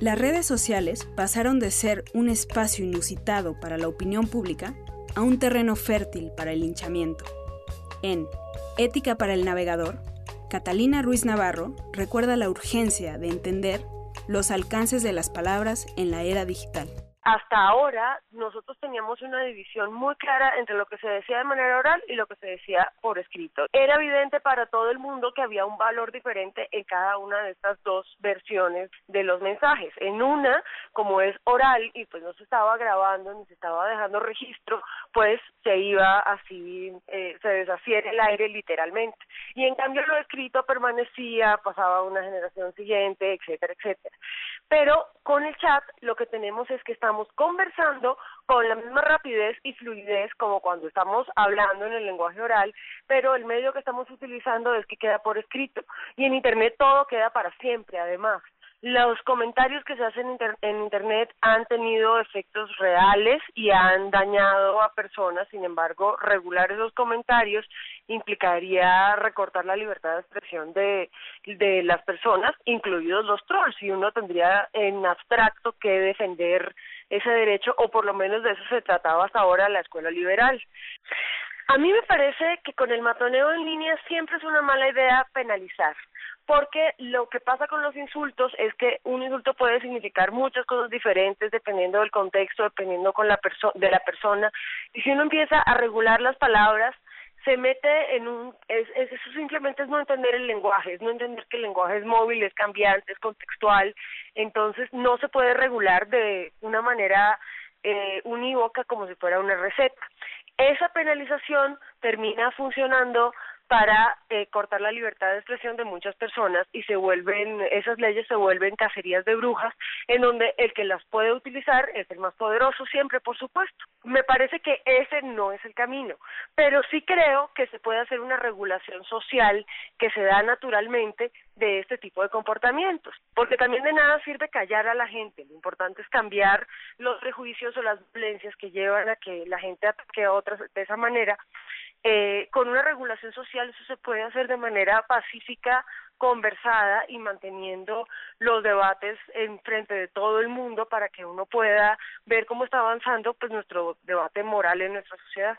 Las redes sociales pasaron de ser un espacio inusitado para la opinión pública a un terreno fértil para el linchamiento. En Ética para el Navegador, Catalina Ruiz Navarro recuerda la urgencia de entender los alcances de las palabras en la era digital hasta ahora nosotros teníamos una división muy clara entre lo que se decía de manera oral y lo que se decía por escrito. Era evidente para todo el mundo que había un valor diferente en cada una de estas dos versiones de los mensajes. En una, como es oral y pues no se estaba grabando ni se estaba dejando registro, pues se iba así, eh, se deshacía en el aire literalmente. Y en cambio lo escrito permanecía, pasaba a una generación siguiente, etcétera, etcétera. Pero con el chat lo que tenemos es que estamos conversando con la misma rapidez y fluidez como cuando estamos hablando en el lenguaje oral, pero el medio que estamos utilizando es que queda por escrito y en Internet todo queda para siempre además. Los comentarios que se hacen en Internet han tenido efectos reales y han dañado a personas, sin embargo, regular esos comentarios implicaría recortar la libertad de expresión de, de las personas, incluidos los trolls, y uno tendría en abstracto que defender ese derecho, o por lo menos de eso se trataba hasta ahora la escuela liberal. A mí me parece que con el matoneo en línea siempre es una mala idea penalizar porque lo que pasa con los insultos es que un insulto puede significar muchas cosas diferentes dependiendo del contexto, dependiendo con la de la persona, y si uno empieza a regular las palabras, se mete en un, es, eso simplemente es no entender el lenguaje, es no entender que el lenguaje es móvil, es cambiante, es contextual, entonces no se puede regular de una manera eh, unívoca como si fuera una receta. Esa penalización termina funcionando para eh, cortar la libertad de expresión de muchas personas y se vuelven, esas leyes se vuelven cacerías de brujas en donde el que las puede utilizar es el más poderoso siempre, por supuesto. Me parece que ese no es el camino, pero sí creo que se puede hacer una regulación social que se da naturalmente de este tipo de comportamientos, porque también de nada sirve callar a la gente, lo importante es cambiar los prejuicios o las violencias que llevan a que la gente ataque a otras de esa manera eh, con una regulación social eso se puede hacer de manera pacífica, conversada y manteniendo los debates en frente de todo el mundo para que uno pueda ver cómo está avanzando pues nuestro debate moral en nuestra sociedad.